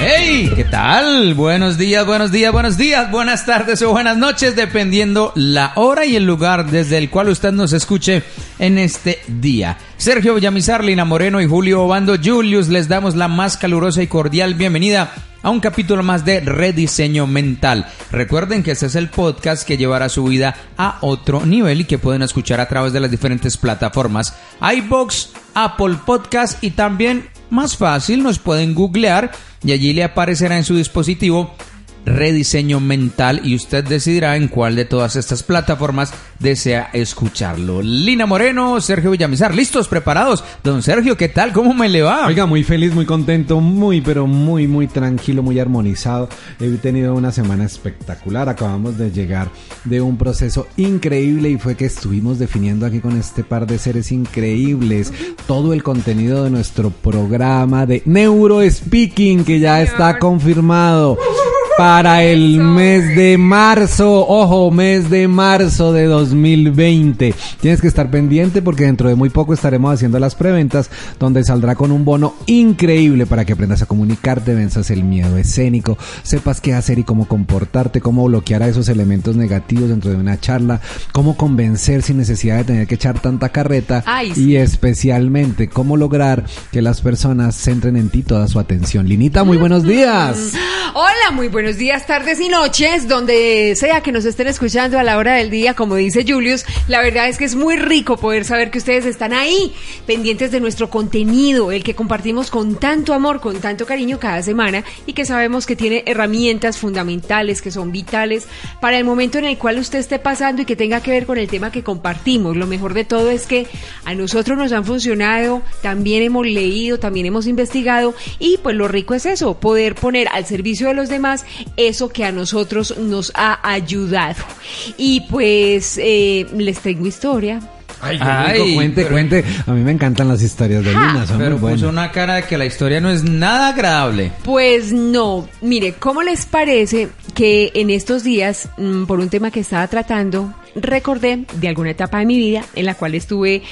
¡Hey! ¿Qué tal? Buenos días, buenos días, buenos días, buenas tardes o buenas noches, dependiendo la hora y el lugar desde el cual usted nos escuche en este día. Sergio Villamizar, Lina Moreno y Julio Obando Julius les damos la más calurosa y cordial bienvenida a un capítulo más de Rediseño Mental. Recuerden que este es el podcast que llevará su vida a otro nivel y que pueden escuchar a través de las diferentes plataformas iBox, Apple Podcast y también más fácil nos pueden googlear y allí le aparecerá en su dispositivo rediseño mental y usted decidirá en cuál de todas estas plataformas desea escucharlo. Lina Moreno, Sergio Villamizar, listos, preparados. Don Sergio, ¿qué tal? ¿Cómo me le va? Oiga, muy feliz, muy contento, muy, pero muy, muy tranquilo, muy armonizado. He tenido una semana espectacular. Acabamos de llegar de un proceso increíble y fue que estuvimos definiendo aquí con este par de seres increíbles todo el contenido de nuestro programa de Neurospeaking que ya está confirmado para el mes de marzo. Ojo, mes de marzo de 2020. Tienes que estar pendiente porque dentro de muy poco estaremos haciendo las preventas donde saldrá con un bono increíble para que aprendas a comunicarte, venzas el miedo escénico, sepas qué hacer y cómo comportarte, cómo bloquear a esos elementos negativos dentro de una charla, cómo convencer sin necesidad de tener que echar tanta carreta y especialmente cómo lograr que las personas centren en ti toda su atención. Linita, muy buenos días. Hola, muy buenos buenos días, tardes y noches, donde sea que nos estén escuchando a la hora del día, como dice Julius. La verdad es que es muy rico poder saber que ustedes están ahí, pendientes de nuestro contenido, el que compartimos con tanto amor, con tanto cariño cada semana y que sabemos que tiene herramientas fundamentales, que son vitales para el momento en el cual usted esté pasando y que tenga que ver con el tema que compartimos. Lo mejor de todo es que a nosotros nos han funcionado, también hemos leído, también hemos investigado y pues lo rico es eso, poder poner al servicio de los demás eso que a nosotros nos ha ayudado. Y pues eh, les tengo historia. Ay, cuente, cuente. A mí me encantan las historias de Lina, son pero muy puso una cara de que la historia no es nada agradable. Pues no, mire, ¿cómo les parece que en estos días, mm, por un tema que estaba tratando, recordé de alguna etapa de mi vida en la cual estuve,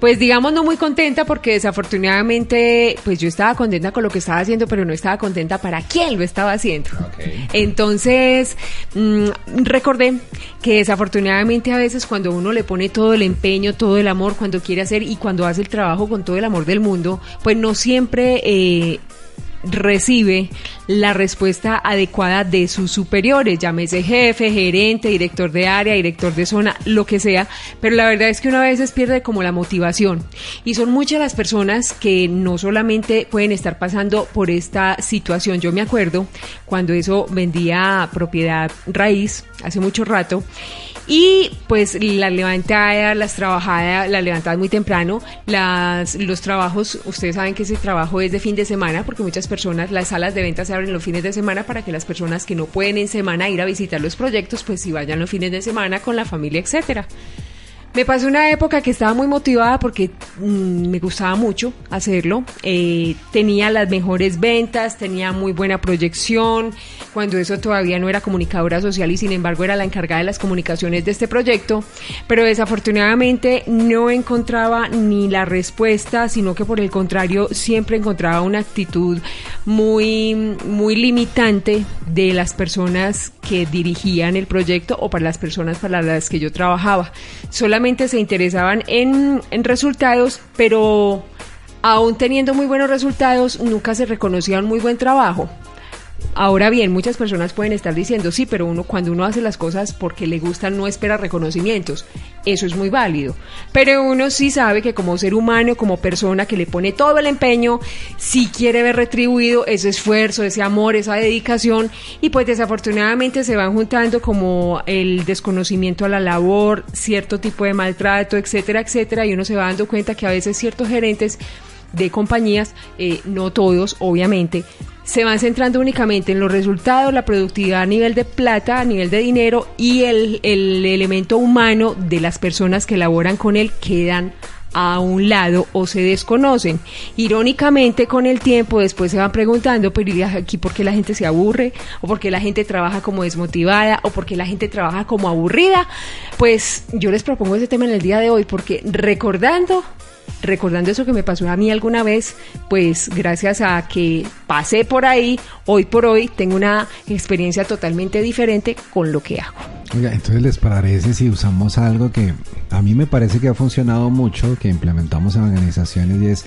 pues digamos, no muy contenta porque desafortunadamente, pues yo estaba contenta con lo que estaba haciendo, pero no estaba contenta para quién lo estaba haciendo. Entonces, mm, recordé que desafortunadamente a veces cuando uno le pone todo el empeño, todo el amor, cuando quiere hacer y cuando hace el trabajo con todo el amor del mundo, pues no siempre... Eh, recibe la respuesta adecuada de sus superiores, llámese jefe, gerente, director de área, director de zona, lo que sea, pero la verdad es que una vez pierde como la motivación. Y son muchas las personas que no solamente pueden estar pasando por esta situación, yo me acuerdo cuando eso vendía propiedad raíz hace mucho rato y pues la levantada, las trabajadas, la levantada muy temprano, las, los trabajos, ustedes saben que ese trabajo es de fin de semana porque muchas personas, las salas de ventas se abren los fines de semana para que las personas que no pueden en semana ir a visitar los proyectos, pues si vayan los fines de semana con la familia, etcétera. Me pasó una época que estaba muy motivada porque mm, me gustaba mucho hacerlo. Eh, tenía las mejores ventas, tenía muy buena proyección, cuando eso todavía no era comunicadora social y sin embargo era la encargada de las comunicaciones de este proyecto. Pero desafortunadamente no encontraba ni la respuesta, sino que por el contrario siempre encontraba una actitud muy, muy limitante de las personas que dirigían el proyecto o para las personas para las que yo trabajaba. Solamente se interesaban en, en resultados, pero aún teniendo muy buenos resultados, nunca se reconocía un muy buen trabajo. Ahora bien, muchas personas pueden estar diciendo, sí, pero uno cuando uno hace las cosas porque le gustan no espera reconocimientos. Eso es muy válido. Pero uno sí sabe que como ser humano, como persona que le pone todo el empeño, sí quiere ver retribuido ese esfuerzo, ese amor, esa dedicación y pues desafortunadamente se van juntando como el desconocimiento a la labor, cierto tipo de maltrato, etcétera, etcétera, y uno se va dando cuenta que a veces ciertos gerentes de compañías, eh, no todos, obviamente, se van centrando únicamente en los resultados, la productividad a nivel de plata, a nivel de dinero y el, el elemento humano de las personas que laboran con él quedan a un lado o se desconocen. Irónicamente, con el tiempo, después se van preguntando, pero ¿y aquí por qué la gente se aburre? ¿O por qué la gente trabaja como desmotivada? ¿O por qué la gente trabaja como aburrida? Pues yo les propongo ese tema en el día de hoy porque recordando recordando eso que me pasó a mí alguna vez, pues gracias a que pasé por ahí, hoy por hoy tengo una experiencia totalmente diferente con lo que hago. Oiga, entonces les parece si usamos algo que a mí me parece que ha funcionado mucho, que implementamos en organizaciones y es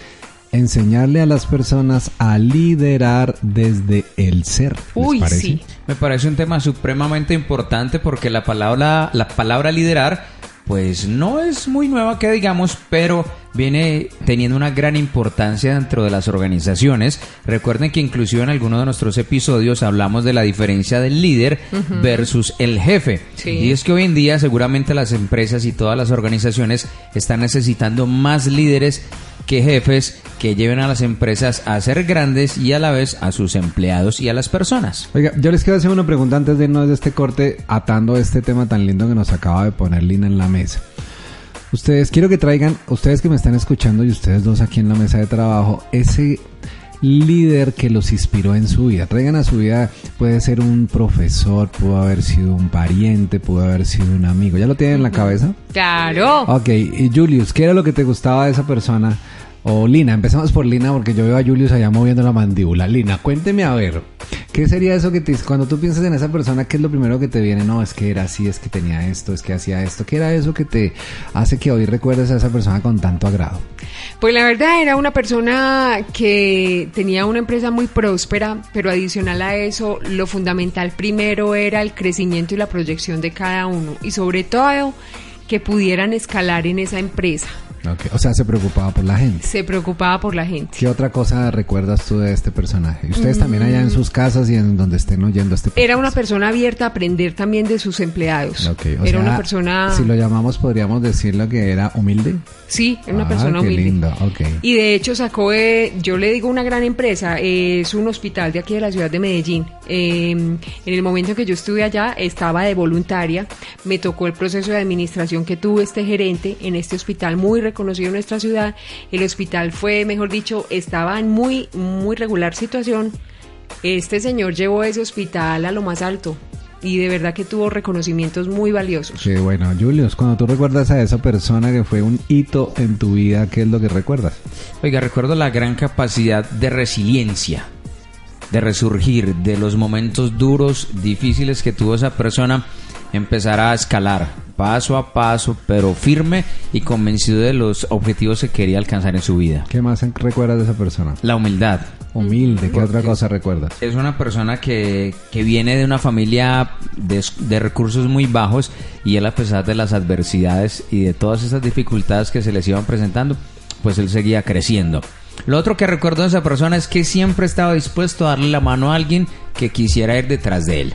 enseñarle a las personas a liderar desde el ser. Uy, sí. Me parece un tema supremamente importante porque la palabra, la palabra liderar pues no es muy nueva que digamos, pero viene teniendo una gran importancia dentro de las organizaciones. Recuerden que inclusive en algunos de nuestros episodios hablamos de la diferencia del líder versus el jefe. Y es que hoy en día seguramente las empresas y todas las organizaciones están necesitando más líderes que jefes que lleven a las empresas a ser grandes y a la vez a sus empleados y a las personas. Oiga, yo les quiero hacer una pregunta antes de irnos de este corte, atando este tema tan lindo que nos acaba de poner Lina en la mesa. Ustedes quiero que traigan, ustedes que me están escuchando y ustedes dos aquí en la mesa de trabajo, ese líder que los inspiró en su vida. Traigan a su vida, puede ser un profesor, pudo haber sido un pariente, pudo haber sido un amigo. ¿Ya lo tienen en la cabeza? Claro. Ok, y Julius, ¿qué era lo que te gustaba de esa persona? Lina, empezamos por Lina porque yo veo a Julius allá moviendo la mandíbula. Lina, cuénteme a ver, ¿qué sería eso que te, cuando tú piensas en esa persona, qué es lo primero que te viene? No, es que era así, es que tenía esto, es que hacía esto. ¿Qué era eso que te hace que hoy recuerdes a esa persona con tanto agrado? Pues la verdad era una persona que tenía una empresa muy próspera, pero adicional a eso, lo fundamental primero era el crecimiento y la proyección de cada uno y sobre todo que pudieran escalar en esa empresa. O sea, se preocupaba por la gente. Se preocupaba por la gente. ¿Qué otra cosa recuerdas tú de este personaje? Y ustedes también allá en sus casas y en donde estén oyendo este Era una persona abierta a aprender también de sus empleados. era una persona... Si lo llamamos, podríamos decirlo que era humilde. Sí, era una ah, persona qué humilde. lindo. Y de hecho sacó, de, yo le digo una gran empresa, es un hospital de aquí de la ciudad de Medellín. Em, en el momento en que yo estuve allá, estaba de voluntaria. Me tocó el proceso de administración que tuvo este gerente en este hospital muy reconocido en nuestra ciudad. El hospital fue, mejor dicho, estaba en muy, muy regular situación. Este señor llevó ese hospital a lo más alto y de verdad que tuvo reconocimientos muy valiosos. Qué bueno, Julius, cuando tú recuerdas a esa persona que fue un hito en tu vida, ¿qué es lo que recuerdas? Oiga, recuerdo la gran capacidad de resiliencia, de resurgir de los momentos duros, difíciles que tuvo esa persona, empezar a escalar paso a paso, pero firme y convencido de los objetivos que quería alcanzar en su vida. ¿Qué más recuerdas de esa persona? La humildad. Humilde, ¿qué otra cosa recuerdas? Es una persona que, que viene de una familia de, de, recursos muy bajos y él a pesar de las adversidades y de todas esas dificultades que se les iban presentando, pues él seguía creciendo. Lo otro que recuerdo de esa persona es que siempre estaba dispuesto a darle la mano a alguien que quisiera ir detrás de él.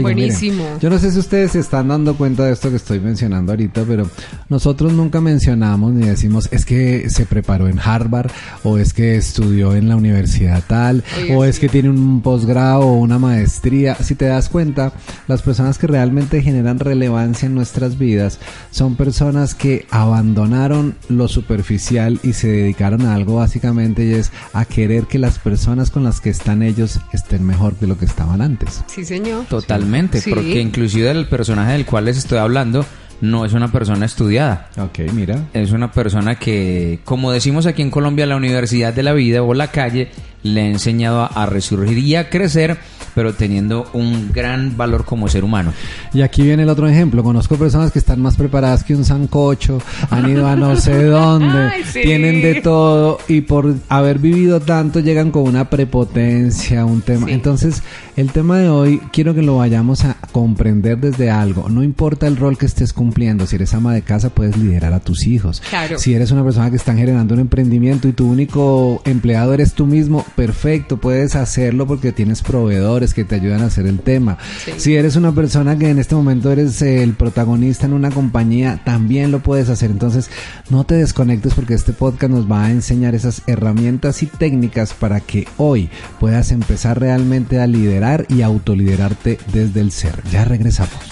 Buenísimo. yo no sé si ustedes se están dando cuenta de esto que estoy mencionando ahorita, pero nosotros nunca mencionamos ni decimos es que se preparó en Harvard o es que estudió en la universidad tal o es que tiene un posgrado o una maestría. Si te das cuenta, las personas que realmente generan relevancia en nuestras vidas son personas que abandonaron lo superficial y se dedicaron a algo básicamente y es a querer que las personas con las que están ellos estén mejor que lo que estaban antes. Sí, señor. Total porque inclusive el personaje del cual les estoy hablando no es una persona estudiada. Ok, mira. Es una persona que, como decimos aquí en Colombia, la universidad de la vida o la calle le ha enseñado a, resurgir y a crecer, pero teniendo un gran valor como ser humano. Y aquí viene el otro ejemplo. Conozco personas que están más preparadas que un sancocho, han ido a no sé dónde, tienen de todo y por haber vivido tanto llegan con una prepotencia, un tema. Entonces, el tema de hoy quiero que lo vayamos a comprender desde algo. No importa el rol que estés cumpliendo, si eres ama de casa puedes liderar a tus hijos. Claro. Si eres una persona que está generando un emprendimiento y tu único empleado eres tú mismo, perfecto, puedes hacerlo porque tienes proveedores que te ayudan a hacer el tema. Sí. Si eres una persona que en este momento eres el protagonista en una compañía, también lo puedes hacer. Entonces, no te desconectes porque este podcast nos va a enseñar esas herramientas y técnicas para que hoy puedas empezar realmente a liderar y autoliderarte desde el ser. Ya regresamos.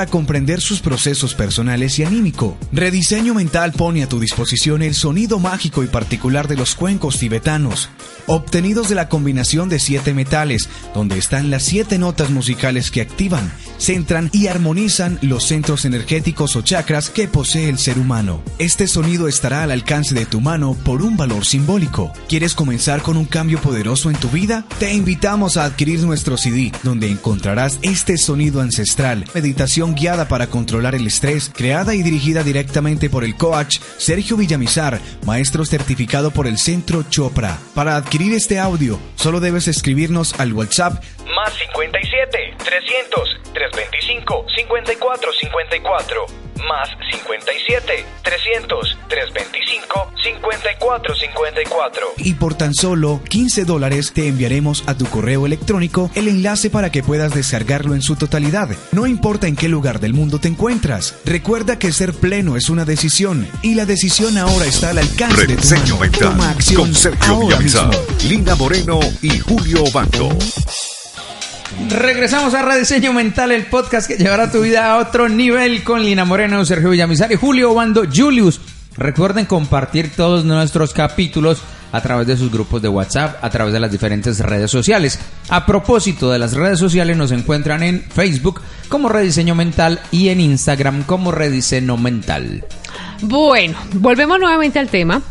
comprender sus procesos personales y anímico. Rediseño Mental pone a tu disposición el sonido mágico y particular de los cuencos tibetanos, obtenidos de la combinación de siete metales, donde están las siete notas musicales que activan, centran y armonizan los centros energéticos o chakras que posee el ser humano. Este sonido estará al alcance de tu mano por un valor simbólico. ¿Quieres comenzar con un cambio poderoso en tu vida? Te invitamos a adquirir nuestro CD, donde encontrarás este sonido ancestral, meditación guiada para controlar el estrés, creada y dirigida directamente por el coach Sergio Villamizar, maestro certificado por el Centro Chopra. Para adquirir este audio, solo debes escribirnos al WhatsApp Más 57 300 325 54 54. Más 57 300 325 54 54. y por tan solo 15 dólares te enviaremos a tu correo electrónico el enlace para que puedas descargarlo en su totalidad. No importa en qué lugar del mundo te encuentras. Recuerda que ser pleno es una decisión y la decisión ahora está al alcance de tu mano. mental Toma acción con Sergio ahora Villamizar, mismo. Lina Moreno y Julio Bando. Regresamos a Rediseño Mental, el podcast que llevará tu vida a otro nivel con Lina Moreno, Sergio Villamizar y Julio Bando Julius. Recuerden compartir todos nuestros capítulos a través de sus grupos de WhatsApp, a través de las diferentes redes sociales. A propósito de las redes sociales, nos encuentran en Facebook como Rediseño Mental y en Instagram como Rediseño Mental. Bueno, volvemos nuevamente al tema.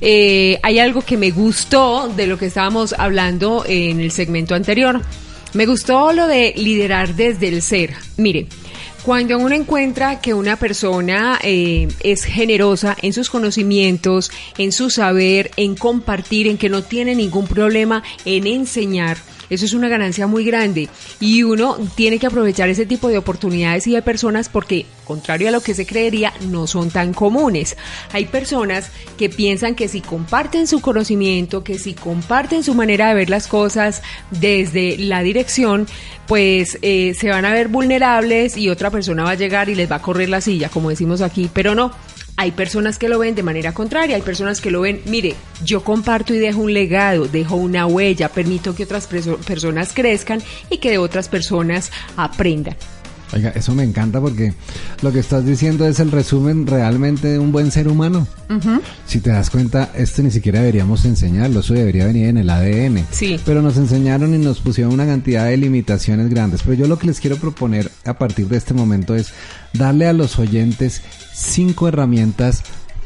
Eh, hay algo que me gustó de lo que estábamos hablando en el segmento anterior. Me gustó lo de liderar desde el ser. Mire, cuando uno encuentra que una persona eh, es generosa en sus conocimientos, en su saber, en compartir, en que no tiene ningún problema en enseñar, eso es una ganancia muy grande y uno tiene que aprovechar ese tipo de oportunidades y de personas porque, contrario a lo que se creería, no son tan comunes. Hay personas que piensan que si comparten su conocimiento, que si comparten su manera de ver las cosas desde la dirección, pues eh, se van a ver vulnerables y otra persona va a llegar y les va a correr la silla, como decimos aquí, pero no. Hay personas que lo ven de manera contraria, hay personas que lo ven, mire, yo comparto y dejo un legado, dejo una huella, permito que otras personas crezcan y que de otras personas aprendan. Oiga, eso me encanta porque lo que estás diciendo es el resumen realmente de un buen ser humano. Si te das cuenta, esto ni siquiera deberíamos enseñarlo, eso debería venir en el ADN. Sí. Pero nos enseñaron y nos pusieron una cantidad de limitaciones grandes. Pero yo lo que les quiero proponer a partir de este momento es darle a los oyentes cinco herramientas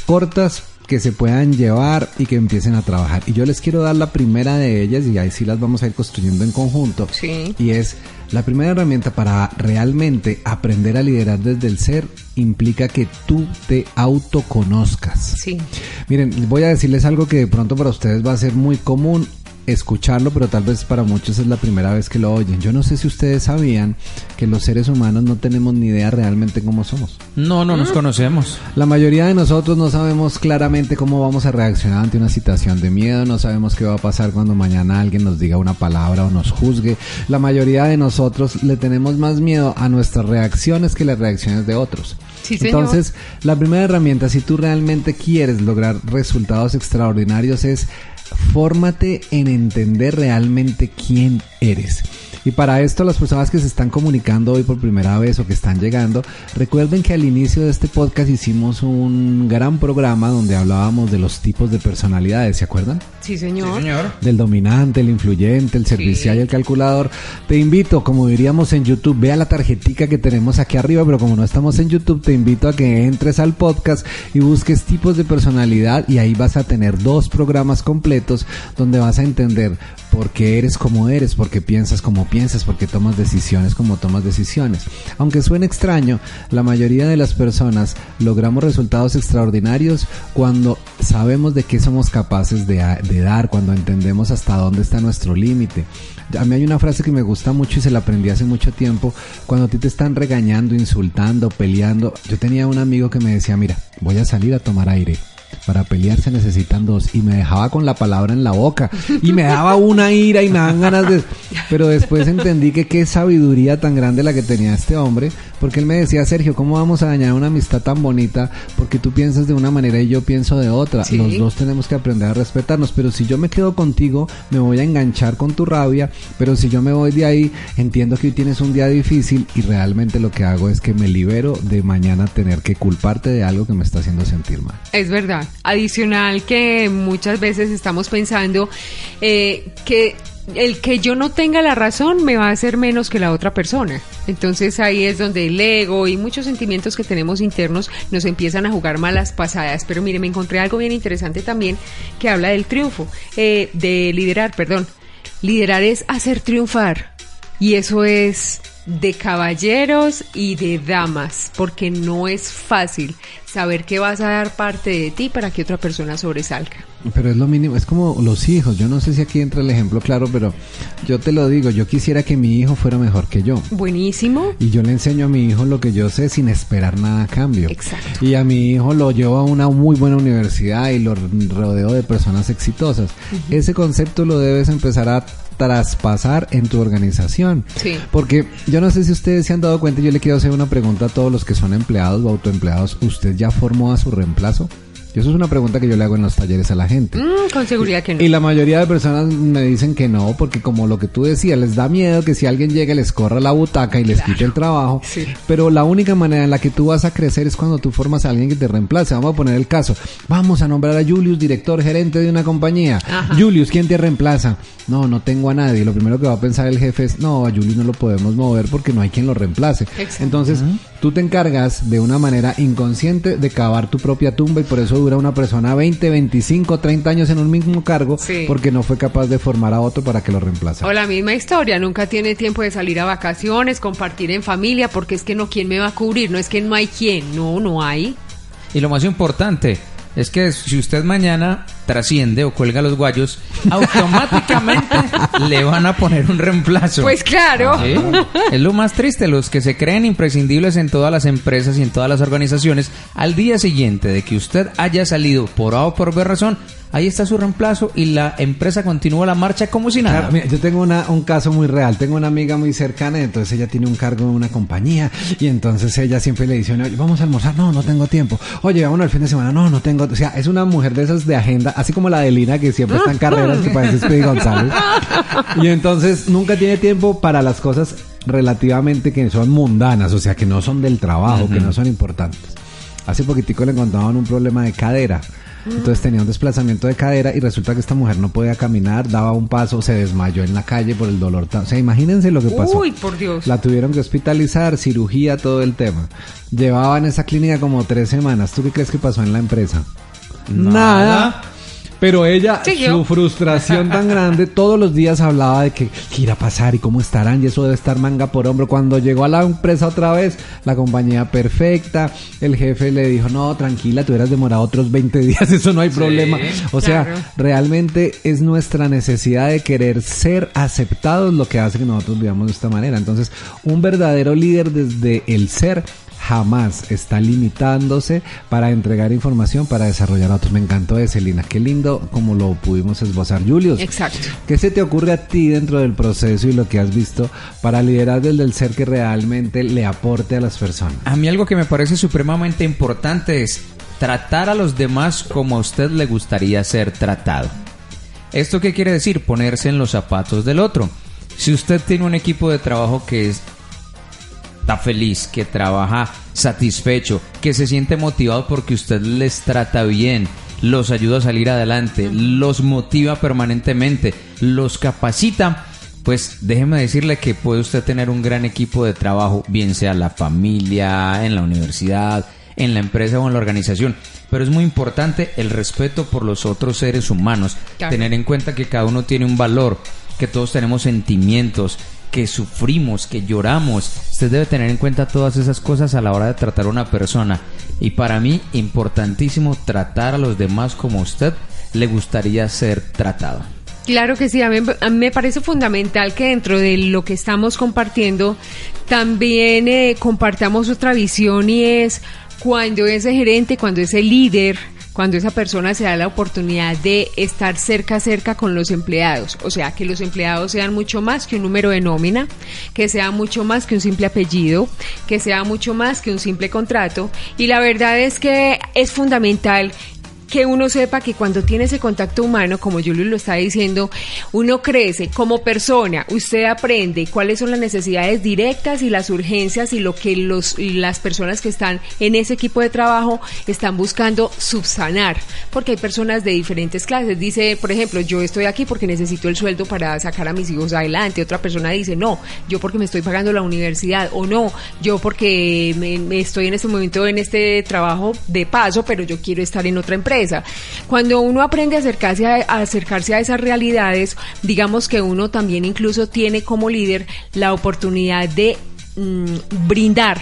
cortas que se puedan llevar y que empiecen a trabajar. Y yo les quiero dar la primera de ellas y ahí sí las vamos a ir construyendo en conjunto. Sí. Y es la primera herramienta para realmente aprender a liderar desde el ser implica que tú te autoconozcas. Sí. Miren, voy a decirles algo que de pronto para ustedes va a ser muy común escucharlo, pero tal vez para muchos es la primera vez que lo oyen. Yo no sé si ustedes sabían que los seres humanos no tenemos ni idea realmente cómo somos. No, no nos conocemos. La mayoría de nosotros no sabemos claramente cómo vamos a reaccionar ante una situación de miedo, no sabemos qué va a pasar cuando mañana alguien nos diga una palabra o nos juzgue. La mayoría de nosotros le tenemos más miedo a nuestras reacciones que las reacciones de otros. Sí. Entonces, la primera herramienta, si tú realmente quieres lograr resultados extraordinarios, es fórmate en entender realmente quién eres. Y para esto las personas que se están comunicando hoy por primera vez o que están llegando, recuerden que al inicio de este podcast hicimos un gran programa donde hablábamos de los tipos de personalidades, ¿se acuerdan? Sí, señor. del dominante, el influyente, el servicial Sí. y el calculador. Te invito, como diríamos en YouTube, vea la tarjetica que tenemos aquí arriba, pero como no estamos en YouTube, te invito a que entres al podcast y busques tipos de personalidad y ahí vas a tener dos programas completos donde vas a entender por qué eres como eres, por qué piensas como piensas, por qué tomas decisiones como tomas decisiones. Aunque suene extraño, la mayoría de las personas logramos resultados extraordinarios cuando sabemos de qué somos capaces de, de cuando entendemos hasta dónde está nuestro límite. A mí hay una frase que me gusta mucho y se la aprendí hace mucho tiempo. Cuando a ti te están regañando, insultando, peleando. Yo tenía un amigo que me decía, mira, voy a salir a tomar aire. Para pelear se necesitan dos. Y me dejaba con la palabra en la boca. Y me daba una ira y me daban ganas de... Pero después entendí que qué sabiduría tan grande la que tenía este hombre. Porque él me decía, Sergio, ¿cómo vamos a dañar una amistad tan bonita? Porque tú piensas de una manera y yo pienso de otra. Sí. Los dos tenemos que aprender a respetarnos. Pero si yo me quedo contigo, me voy a enganchar con tu rabia. Pero si yo me voy de ahí, entiendo que hoy tienes un día difícil y realmente lo que hago es que me libero de mañana tener que culparte de algo que me está haciendo sentir mal. Es verdad. Adicional que muchas veces estamos pensando eh, que el que yo no tenga la razón me va a hacer menos que la otra persona. Entonces ahí es donde el ego y muchos sentimientos que tenemos internos nos empiezan a jugar malas pasadas. Pero mire, me encontré algo bien interesante también que habla del triunfo, eh, de liderar, perdón. Liderar es hacer triunfar. Y eso es de caballeros y de damas, porque no es fácil saber que vas a dar parte de ti para que otra persona sobresalga. Pero es lo mínimo, es como los hijos. Yo no sé si aquí entra el ejemplo claro, pero yo te lo digo, yo quisiera que mi hijo fuera mejor que yo. Buenísimo. Y yo le enseño a mi hijo lo que yo sé sin esperar nada a cambio. Exacto. Y a mi hijo lo llevo a una muy buena universidad y lo rodeo de personas exitosas. Ese concepto lo debes empezar a traspasar en tu organización. Sí. Porque yo no sé si ustedes se han dado cuenta, yo le quiero hacer una pregunta a todos los que son empleados o autoempleados. ¿Usted ya formó a su reemplazo? Y eso es una pregunta que yo le hago en los talleres a la gente. Mm, con seguridad que no. Y la mayoría de personas me dicen que no, porque como lo que tú decías, les da miedo que si alguien llega les corra la butaca y les quite el trabajo. Sí. Pero la única manera en la que tú vas a crecer es cuando tú formas a alguien que te reemplace. Vamos a poner el caso. Vamos a nombrar a Julius, director, gerente de una compañía. Ajá. Julius, ¿quién te reemplaza? No, no tengo a nadie. Lo primero que va a pensar el jefe es, no, a Julius no lo podemos mover porque no hay quien lo reemplace. Exacto. Entonces, tú te encargas de una manera inconsciente de cavar tu propia tumba y por eso dura una persona 20, 25, 30 años en un mismo cargo Sí. porque no fue capaz de formar a otro para que lo reemplazara. O la misma historia, nunca tiene tiempo de salir a vacaciones, compartir en familia, porque es que no, ¿quién me va a cubrir? No es que no hay quien, no, no hay. Y lo más importante es que si usted mañana trasciende o cuelga los guayos, automáticamente le van a poner un reemplazo. Pues claro. Sí, Es lo más triste, los que se creen imprescindibles en todas las empresas y en todas las organizaciones, al día siguiente de que usted haya salido por A o por B razón, ahí está su reemplazo y la empresa continúa la marcha como si nada. Claro, mira, yo tengo una, un caso muy real. Tengo una amiga muy cercana, entonces ella tiene un cargo en una compañía y entonces ella siempre le dice, oye, vamos a almorzar, no, no tengo tiempo. Oye, vámonos el fin de semana, no, no tengo. O sea, es una mujer de esas de agenda, así como la de Lina que siempre está en carreras, que parece Speedy González. Y entonces nunca tiene tiempo para las cosas relativamente que son mundanas, o sea, que no son del trabajo, que no son importantes. Hace poquitico le encontraban un problema de cadera. Entonces tenía un desplazamiento de cadera y resulta que esta mujer no podía caminar, daba un paso, se desmayó en la calle por el dolor. O sea, imagínense lo que pasó. Uy, por Dios. La tuvieron que hospitalizar, cirugía, todo el tema. Llevaba en esa clínica como tres semanas. ¿Tú qué crees que pasó en la empresa? Nada. Pero ella, su frustración tan grande, todos los días hablaba de que qué irá a pasar y cómo estarán, y eso debe estar manga por hombro. Cuando llegó a la empresa otra vez, la compañía perfecta, el jefe le dijo, no, tranquila, tú hubieras demorado otros 20 días, eso no hay problema. O sea, claro. realmente es nuestra necesidad de querer ser aceptados lo que hace que nosotros vivamos de esta manera. Entonces, un verdadero líder desde el ser jamás está limitándose para entregar información para desarrollar a otros. Me encantó ese, Lina. Qué lindo como lo pudimos esbozar. Julius, Exacto. ¿qué se te ocurre a ti dentro del proceso y lo que has visto para liderar desde el ser que realmente le aporte a las personas? A mí algo que me parece supremamente importante es tratar a los demás como a usted le gustaría ser tratado. ¿Esto qué quiere decir? Ponerse en los zapatos del otro. Si usted tiene un equipo de trabajo que es- está feliz, que trabaja satisfecho, que se siente motivado porque usted les trata bien, los ayuda a salir adelante, los motiva permanentemente, los capacita, pues déjeme decirle que puede usted tener un gran equipo de trabajo, bien sea la familia, en la universidad, en la empresa o en la organización. Pero es muy importante el respeto por los otros seres humanos, Claro. tener en cuenta que cada uno tiene un valor, que todos tenemos sentimientos, que sufrimos, que lloramos. Usted debe tener en cuenta todas esas cosas a la hora de tratar a una persona. Y para mí, importantísimo tratar a los demás como usted le gustaría ser tratado. Claro que sí, a mí, a me parece fundamental que dentro de lo que estamos compartiendo también eh, compartamos otra visión y es cuando ese gerente, cuando ese líder, cuando esa persona se da la oportunidad de estar cerca cerca con los empleados, o sea, que los empleados sean mucho más que un número de nómina, que sea mucho más que un simple apellido, que sea mucho más que un simple contrato. Y la verdad es que es fundamental que uno sepa que cuando tiene ese contacto humano, como Julio lo está diciendo, uno crece como persona, usted aprende cuáles son las necesidades directas y las urgencias y lo que los, las personas que están en ese equipo de trabajo están buscando subsanar, porque hay personas de diferentes clases. Dice, por ejemplo, yo estoy aquí porque necesito el sueldo para sacar a mis hijos adelante. Otra persona dice, no, yo porque me estoy pagando la universidad, o no, yo porque me estoy en este momento en este trabajo de paso, pero yo quiero estar en otra empresa. Cuando uno aprende a acercarse a, acercarse a esas realidades, digamos que uno también incluso tiene como líder la oportunidad de mm, brindar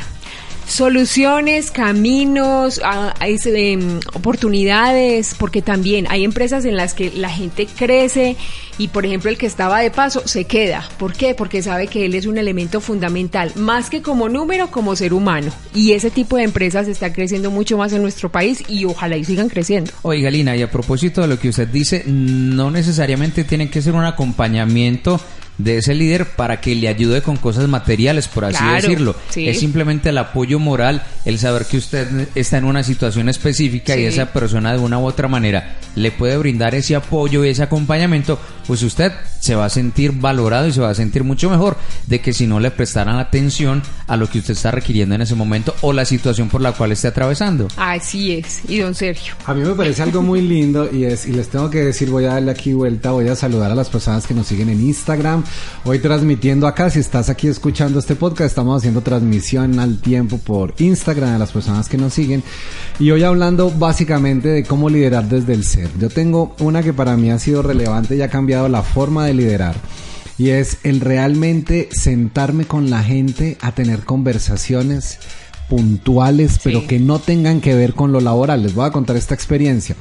soluciones, caminos, ese, em, oportunidades, porque también hay empresas en las que la gente crece y, por ejemplo, el que estaba de paso se queda. ¿Por qué? Porque sabe que él es un elemento fundamental, más que como número, como ser humano. Y ese tipo de empresas está creciendo mucho más en nuestro país y ojalá y sigan creciendo. Oiga, Lina, y a propósito de lo que usted dice, no necesariamente tiene que ser un acompañamiento de ese líder para que le ayude con cosas materiales, por así Claro, decirlo. sí. Es simplemente el apoyo moral, el saber que usted está en una situación específica y esa persona de una u otra manera le puede brindar ese apoyo y ese acompañamiento, pues usted se va a sentir valorado y se va a sentir mucho mejor de que si no le prestaran atención a lo que usted está requiriendo en ese momento o la situación por la cual esté atravesando. Así es. Y don Sergio. A mí me parece algo muy lindo y es y les tengo que decir, voy a darle aquí vuelta, voy a saludar a las personas que nos siguen en Instagram. Hoy transmitiendo acá, si estás aquí escuchando este podcast, estamos haciendo transmisión al tiempo por Instagram a las personas que nos siguen y hoy hablando básicamente de cómo liderar desde el ser. Yo tengo una que para mí ha sido relevante y ha cambiado la forma de liderar. Y es el realmente sentarme con la gente a tener conversaciones puntuales, pero que no tengan que ver con lo laboral. Les voy a contar esta experiencia.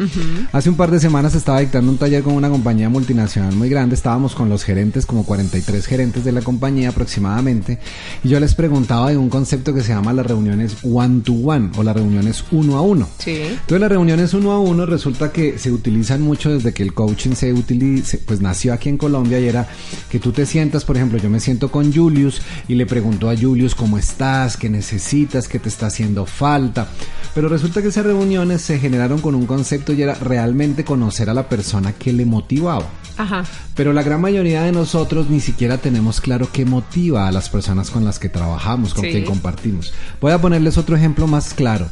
Hace un par de semanas estaba dictando un taller con una compañía multinacional muy grande. Estábamos con los gerentes, como 43 gerentes de la compañía aproximadamente. Y yo les preguntaba de un concepto que se llama las reuniones one to one o las reuniones uno a uno. Sí. Entonces las reuniones uno a uno resulta que se utilizan mucho desde que el coaching se utilice, pues nació aquí en Colombia y era que tú te sientas, por ejemplo, yo me siento con Julius y le pregunto a Julius cómo estás, qué necesitas, qué te está haciendo falta. Pero resulta que esas reuniones se generaron con un concepto y era realmente conocer a la persona que le motivaba. Ajá. Pero la gran mayoría de nosotros ni siquiera tenemos claro qué motiva a las personas con las que trabajamos, con Sí. quien compartimos. Voy a ponerles otro ejemplo más claro.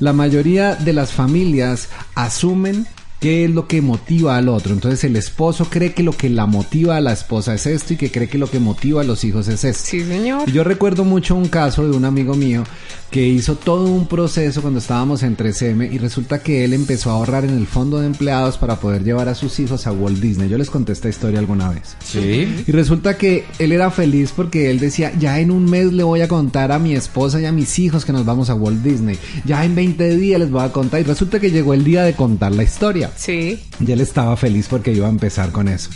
La mayoría de las familias asumen qué es lo que motiva al otro. Entonces el esposo cree que lo que la motiva a la esposa es esto y que cree que lo que motiva a los hijos es esto. Sí, señor. Y yo recuerdo mucho un caso de un amigo mío que hizo todo un proceso cuando estábamos en 3M y resulta que él empezó a ahorrar en el fondo de empleados para poder llevar a sus hijos a Walt Disney. Yo les conté esta historia alguna vez. Sí. Y resulta que él era feliz porque él decía, ya en un mes le voy a contar a mi esposa y a mis hijos que nos vamos a Walt Disney. Ya en 20 días les voy a contar. Y resulta que llegó el día de contar la historia. Sí. Y él estaba feliz porque iba a empezar con eso.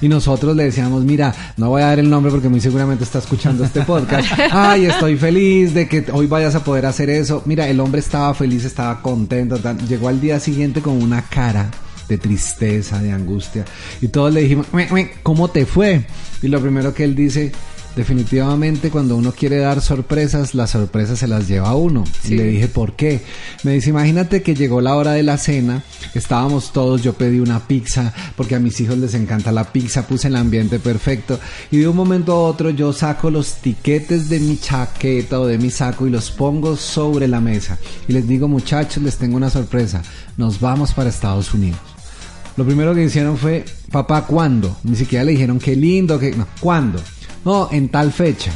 Y nosotros le decíamos, mira, no voy a dar el nombre porque muy seguramente está escuchando este podcast. Ay, estoy feliz de que hoy vayas a poder hacer eso. Mira, el hombre estaba feliz, estaba contento. Llegó al día siguiente con una cara de tristeza, de angustia. Y todos le dijimos, "Ue, ue, ¿cómo te fue? Y lo primero que él dice, definitivamente cuando uno quiere dar sorpresas, las sorpresas se las lleva a uno. Sí. Y le dije, ¿por qué? Me dice, imagínate que llegó la hora de la cena, estábamos todos, yo pedí una pizza, porque a mis hijos les encanta la pizza, puse el ambiente perfecto, y de un momento a otro yo saco los tiquetes de mi chaqueta o de mi saco y los pongo sobre la mesa. Y les digo, muchachos, les tengo una sorpresa, nos vamos para Estados Unidos. Lo primero que hicieron fue, papá, ¿cuándo? Ni siquiera le dijeron qué lindo, que no, ¿cuándo? No, en tal fecha.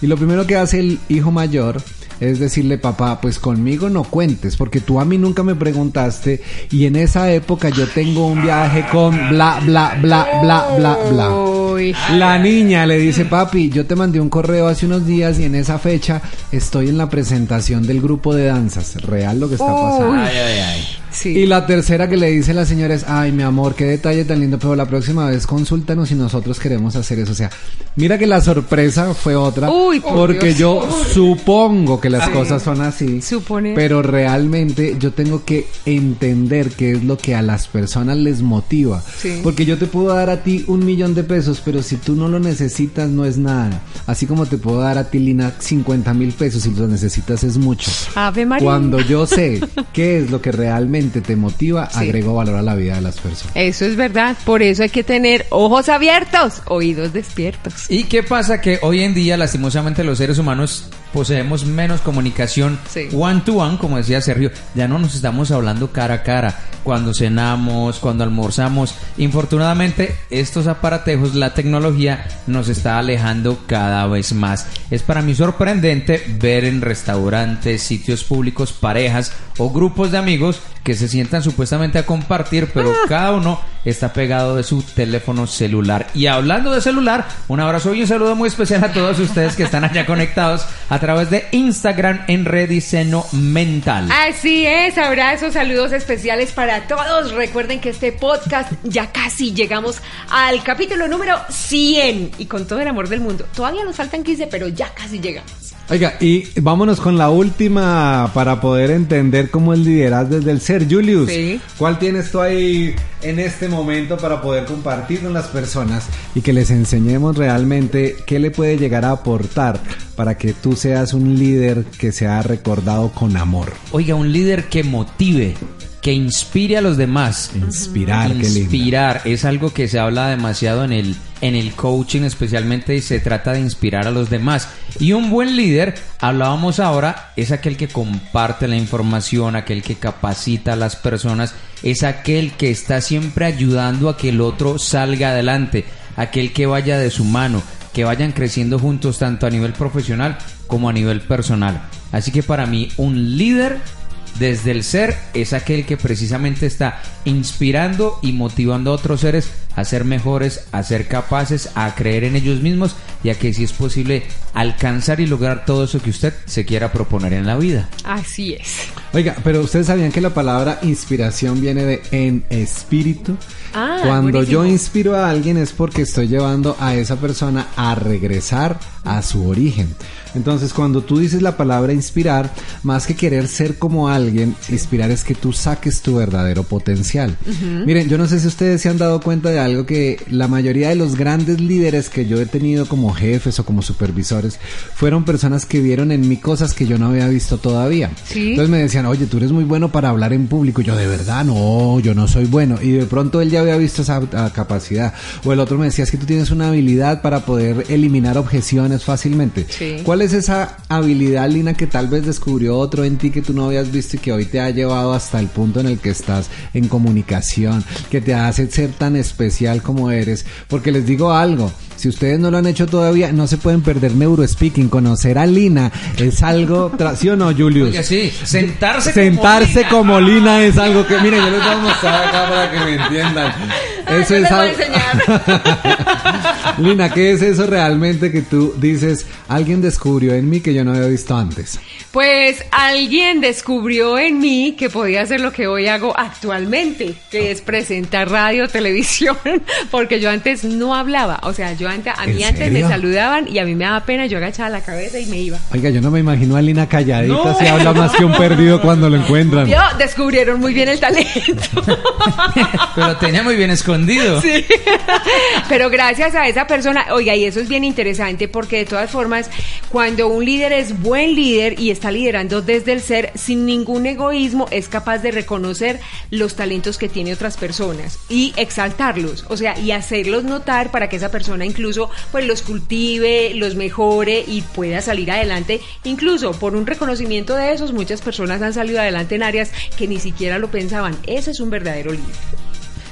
Y lo primero que hace el hijo mayor es decirle, papá, pues conmigo no cuentes, porque tú a mí nunca me preguntaste y en esa época yo tengo un viaje con bla, bla, bla, bla, bla, bla. Uy. La niña le dice, papi, yo te mandé un correo hace unos días y en esa fecha estoy en la presentación del grupo de danzas. Real lo que está pasando. Ay, ay, ay. Sí. Y la tercera que le dice la señora es, ay mi amor, qué detalle tan lindo, pero la próxima vez consúltanos si nosotros queremos hacer eso. O sea, mira que la sorpresa fue otra, Uy, por porque yo supongo que las cosas son así, Suponer. pero realmente yo tengo que entender qué es lo que a las personas les motiva. Sí. Porque yo te puedo dar a ti un millón de pesos, pero si tú no lo necesitas no es nada. Así como te puedo dar a ti, Lina, 50 mil pesos, si lo necesitas es mucho. Ave María. Cuando yo sé qué es lo que realmente te motiva, Sí. agrego valor a la vida de las personas. Eso es verdad. Por eso hay que tener ojos abiertos, oídos despiertos. ¿Y qué pasa? Que hoy en día, lastimosamente, los seres humanos poseemos menos comunicación Sí. one to one, como decía Sergio. Ya no nos estamos hablando cara a cara. Cuando cenamos, cuando almorzamos. Infortunadamente, estos aparatejos, la tecnología, nos está alejando cada vez más. Es para mí sorprendente ver en restaurantes, sitios públicos, parejas o grupos de amigos que se sientan supuestamente a compartir, pero cada uno está pegado de su teléfono celular. Y hablando de celular, un abrazo y un saludo muy especial a todos ustedes que están allá conectados a través de Instagram en Rediseño Mental. Así es, abrazos, saludos especiales para todos. Recuerden que este podcast ya casi llegamos al capítulo número 100 y con todo el amor del mundo. Todavía nos faltan 15, pero ya casi llegamos. Oiga, y vámonos con la última para poder entender cómo es liderar desde el ser. Julius, Sí. ¿cuál tienes tú ahí en este momento para poder compartir con las personas y que les enseñemos realmente qué le puede llegar a aportar para que tú seas un líder que sea recordado con amor? Oiga, un líder que motive, que inspire a los demás. Inspirar, qué lindo. Inspirar es algo que se habla demasiado en el en el coaching especialmente y se trata de inspirar a los demás. Y un buen líder, hablábamos ahora, es aquel que comparte la información, aquel que capacita a las personas, es aquel que está siempre ayudando a que el otro salga adelante, aquel que vaya de su mano, que vayan creciendo juntos tanto a nivel profesional como a nivel personal. Así que para mí un líder desde el ser es aquel que precisamente está inspirando y motivando a otros seres a ser mejores, a ser capaces, a creer en ellos mismos y a que si es posible alcanzar y lograr todo eso que usted se quiera proponer en la vida. Así es. Oiga, pero ustedes sabían que la palabra inspiración viene de en espíritu. Ah, Cuando buenísimo. yo inspiro a alguien es porque estoy llevando a esa persona a regresar a su origen. Entonces, cuando tú dices la palabra inspirar, más que querer ser como alguien, inspirar es que tú saques tu verdadero potencial. Miren, yo no sé si ustedes se han dado cuenta de algo que la mayoría de los grandes líderes que yo he tenido como jefes o como supervisores fueron personas que vieron en mí cosas que yo no había visto todavía. Sí. Entonces me decían, oye, tú eres muy bueno para hablar en público. Y yo, de verdad, no, yo no soy bueno. Y de pronto él ya había visto esa ah, capacidad. O el otro me decía, es que tú tienes una habilidad para poder eliminar objeciones fácilmente. Sí. ¿Cuál es esa habilidad, Lina, que tal vez descubrió otro en ti que tú no habías visto y que hoy te ha llevado hasta el punto en el que estás en comunicación, que te hace ser tan especial como eres? Porque les digo algo, si ustedes no lo han hecho todavía, no se pueden perder Neurospeaking. Conocer a Lina es algo, ¿sí o no, Julius? Oiga, sí, sentarse Sentarse como como Lina es algo que, miren, yo les voy a mostrar acá para que me entiendan. Eso es algo- Lina, ¿qué es eso realmente que tú dices, alguien descubrió en mí que yo no había visto antes? Pues alguien descubrió en mí que podía hacer lo que hoy hago actualmente, que es presentar radio, televisión, porque yo antes no hablaba, o sea, yo a ¿En mí antes me saludaban y a mí me daba pena, yo agachaba la cabeza y me iba. Oiga, yo no me imagino a Lina calladita No. si habla más que un perdido cuando lo encuentran. Yo descubrieron muy bien el talento. Pero tenía muy bien escondido. Sí. Pero gracias a esa persona, oiga, y eso es bien interesante porque de todas formas, cuando un líder es buen líder y está liderando desde el ser, sin ningún egoísmo, es capaz de reconocer los talentos que tiene otras personas y exaltarlos, o sea, y hacerlos notar para que esa persona incluso pues los cultive, los mejore y pueda salir adelante. Incluso por un reconocimiento de esos, muchas personas han salido adelante en áreas que ni siquiera lo pensaban. Ese es un verdadero líder.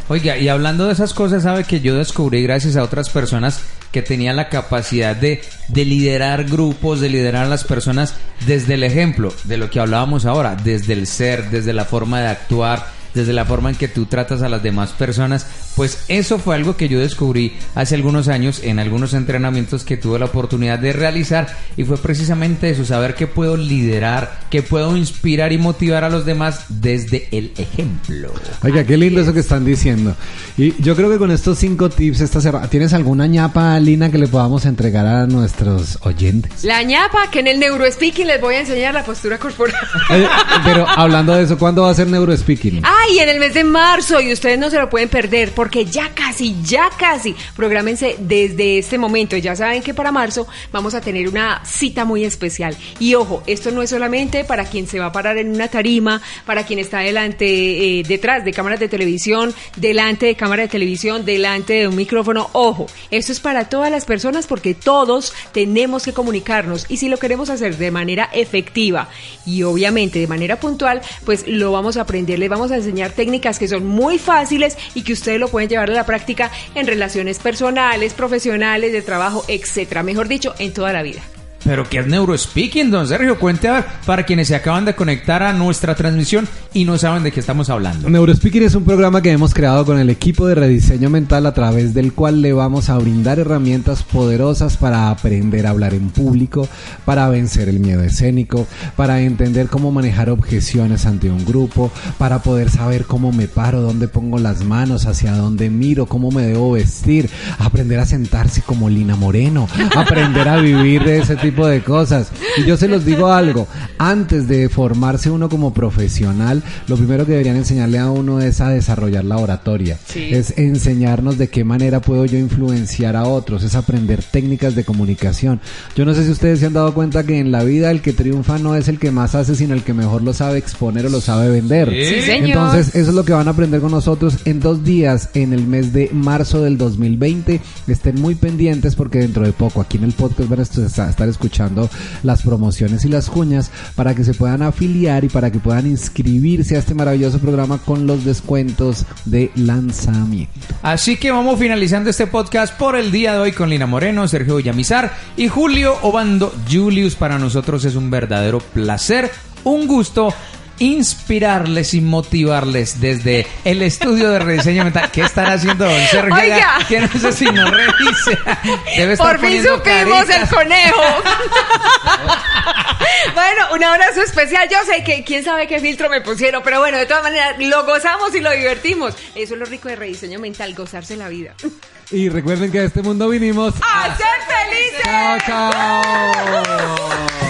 Oiga, y hablando de esas cosas, sabe que yo descubrí gracias a otras personas que tenían la capacidad de, de liderar grupos, de liderar a las personas desde el ejemplo, de lo que hablábamos ahora, desde el ser, desde la forma de actuar, desde la forma en que tú tratas a las demás personas, pues eso fue algo que yo descubrí hace algunos años en algunos entrenamientos que tuve la oportunidad de realizar y fue precisamente eso, saber que puedo liderar, que puedo inspirar y motivar a los demás desde el ejemplo. Oiga, qué lindo eso que están diciendo. Y yo creo que con estos cinco tips, esta semana, ¿tienes alguna ñapa, Lina, que le podamos entregar a nuestros oyentes? La ñapa, que en el neurospeaking les voy a enseñar la postura corporal. Eh, pero hablando de eso, ¿cuándo va a ser neurospeaking? Ay, en el mes de marzo, y ustedes no se lo pueden perder, porque ya casi, ya casi. Prográmense desde este momento. Ya saben que para marzo vamos a tener una cita muy especial. Y ojo, esto no es solamente para quien se va a parar en una tarima, para quien está delante, eh, detrás de cámaras de televisión, delante de cámara de televisión, delante de un micrófono. Ojo, esto es para todas las personas porque todos tenemos que comunicarnos. Y si lo queremos hacer de manera efectiva y obviamente de manera puntual, pues lo vamos a aprender, les vamos a enseñar técnicas que son muy fáciles y que ustedes lo pueden llevar a la práctica en relaciones personales, profesionales, de trabajo, etcétera. Mejor dicho, en toda la vida. Pero ¿qué es Neurospeaking, don Sergio? Cuente a ver, para quienes se acaban de conectar a nuestra transmisión y no saben de qué estamos hablando. Neurospeaking es un programa que hemos creado con el equipo de rediseño mental a través del cual le vamos a brindar herramientas poderosas para aprender a hablar en público, para vencer el miedo escénico, para entender cómo manejar objeciones ante un grupo, para poder saber cómo me paro, dónde pongo las manos, hacia dónde miro, cómo me debo vestir, aprender a sentarse como Lina Moreno, aprender a vivir de ese tipo de cosas. Y yo se los digo algo, antes de formarse uno como profesional, lo primero que deberían enseñarle a uno es a desarrollar la oratoria. Sí. Es enseñarnos de qué manera puedo yo influenciar a otros, es aprender técnicas de comunicación. Yo no sé si ustedes se han dado cuenta que en la vida el que triunfa no es el que más hace, sino el que mejor lo sabe exponer o lo sabe vender. Sí, señor. Entonces, eso es lo que van a aprender con nosotros en dos días, en el mes de marzo del 2020. Estén muy pendientes porque dentro de poco aquí en el podcast van a estar escuchando las promociones y las cuñas para que se puedan afiliar y para que puedan inscribirse a este maravilloso programa con los descuentos de lanzamiento. Así que vamos finalizando este podcast por el día de hoy con Lina Moreno, Sergio Villamizar y Julio Obando Julius. Para nosotros es un verdadero placer, un gusto inspirarles y motivarles desde el estudio de rediseño mental. ¿Qué estará haciendo don Sergio? Oiga. Que no sé si nos revise. Debe estar Por fin supimos caritas. el conejo. bueno, un abrazo especial. Yo sé que quién sabe qué filtro me pusieron, pero bueno, de todas maneras, lo gozamos y lo divertimos. Eso es lo rico de rediseño mental, gozarse la vida. Y recuerden que a este mundo vinimos. ¡A ser felices! ¡Chao, chao!